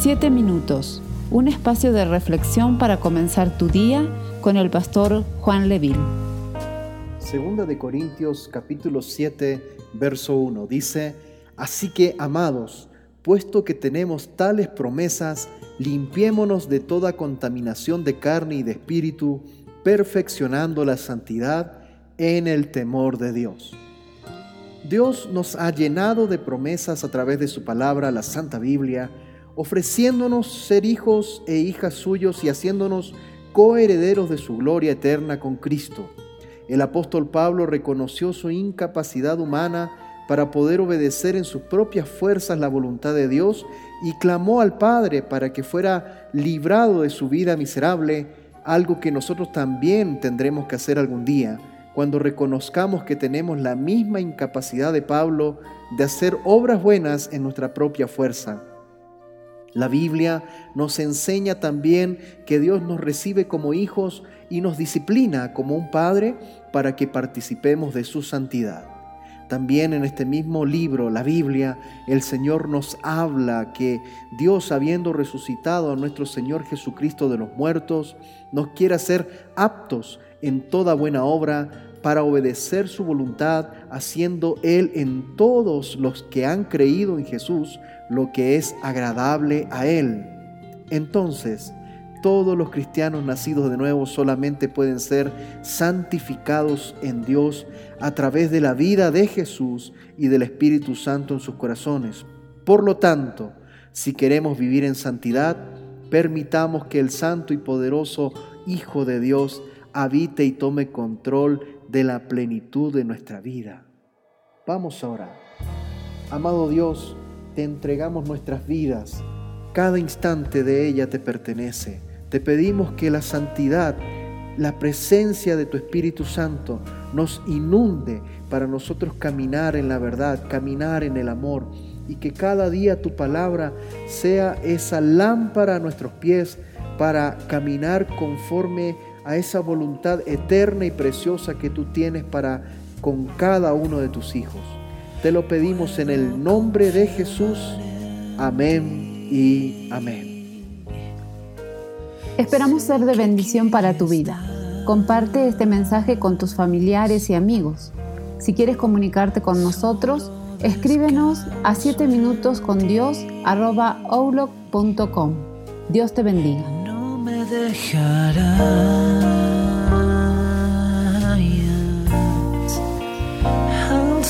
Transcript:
Siete minutos, un espacio de reflexión para comenzar tu día con el pastor Juan Leville. Segunda de Corintios capítulo 7, verso 1 dice, Así que, amados, puesto que tenemos tales promesas, limpiémonos de toda contaminación de carne y de espíritu, perfeccionando la santidad en el temor de Dios. Dios nos ha llenado de promesas a través de su palabra, la Santa Biblia, ofreciéndonos ser hijos e hijas suyos y haciéndonos coherederos de su gloria eterna con Cristo. El apóstol Pablo reconoció su incapacidad humana para poder obedecer en sus propias fuerzas la voluntad de Dios y clamó al Padre para que fuera librado de su vida miserable, algo que nosotros también tendremos que hacer algún día, cuando reconozcamos que tenemos la misma incapacidad de Pablo de hacer obras buenas en nuestra propia fuerza. La Biblia nos enseña también que Dios nos recibe como hijos y nos disciplina como un padre para que participemos de su santidad. También en este mismo libro, la Biblia, el Señor nos habla que Dios, habiendo resucitado a nuestro Señor Jesucristo de los muertos, nos quiere hacer aptos en toda buena obra para obedecer su voluntad, haciendo Él en todos los que han creído en Jesús lo que es agradable a Él. Entonces, todos los cristianos nacidos de nuevo solamente pueden ser santificados en Dios a través de la vida de Jesús y del Espíritu Santo en sus corazones. Por lo tanto, si queremos vivir en santidad, permitamos que el santo y poderoso Hijo de Dios habite y tome control de la plenitud de nuestra vida. Vamos ahora. Amado Dios, te entregamos nuestras vidas. Cada instante de ella te pertenece. Te pedimos que la santidad, la presencia de tu Espíritu Santo nos inunde para nosotros caminar en la verdad, caminar en el amor y que cada día tu palabra sea esa lámpara a nuestros pies para caminar conforme a esa voluntad eterna y preciosa que tú tienes para con cada uno de tus hijos. Te lo pedimos en el nombre de Jesús. Amén y amén. Esperamos ser de bendición para tu vida. Comparte este mensaje con tus familiares y amigos. Si quieres comunicarte con nosotros, escríbenos a 7 minutos con Dios Dios te bendiga. dejarás. How